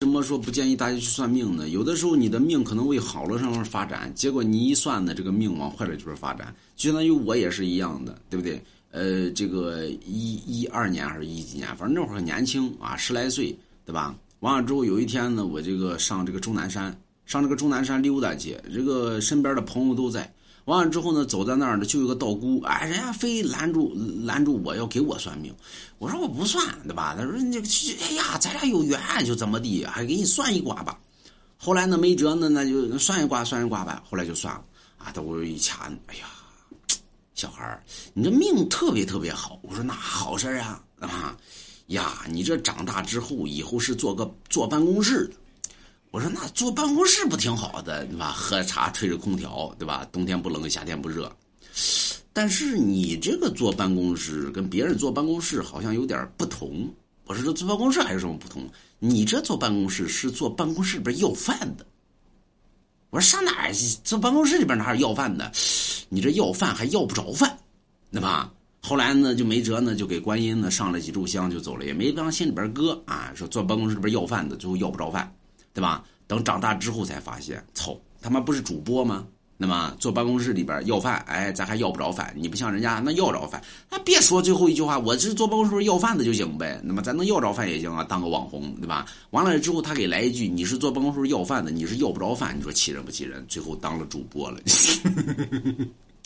什么说不建议大家去算命呢？有的时候你的命可能为好了上面发展，结果你一算呢，这个命往坏了就是发展，就相当于我也是一样的，对不对？呃，这个一一二年还是一几年，反正那会儿很年轻啊，十来岁，对吧？完了之后有一天呢，我这个上这个终南山，上这个终南山溜达去，这个身边的朋友都在。完了之后呢，走在那儿呢，就有个道姑，哎，人家非拦住拦住我要给我算命，我说我不算，对吧？他说你哎呀，咱俩有缘，就怎么地，还给你算一卦吧。后来呢，没辙呢，那就算一卦，算一卦吧。后来就算了啊。他我一掐，哎呀，小孩儿，你这命特别特别好。我说那好事啊啊呀，你这长大之后，以后是做个坐办公室的。我说那坐办公室不挺好的，对吧？喝茶吹着空调，对吧？冬天不冷，夏天不热。但是你这个坐办公室跟别人坐办公室好像有点不同。我说这坐办公室还有什么不同？你这坐办公室是坐办公室里边要饭的。我说上哪儿坐办公室里边哪有要饭的？你这要饭还要不着饭，对吧？后来呢就没辙呢，就给观音呢上了几炷香就走了，也没往心里边搁啊。说坐办公室里边要饭的，最后要不着饭。对吧？等长大之后才发现，操他妈不是主播吗？那么坐办公室里边要饭，哎，咱还要不着饭。你不像人家那要着饭，那别说最后一句话，我是坐办公室要饭的就行呗。那么咱能要着饭也行啊，当个网红，对吧？完了之后他给来一句，你是坐办公室要饭的，你是要不着饭，你说气人不气人？最后当了主播了。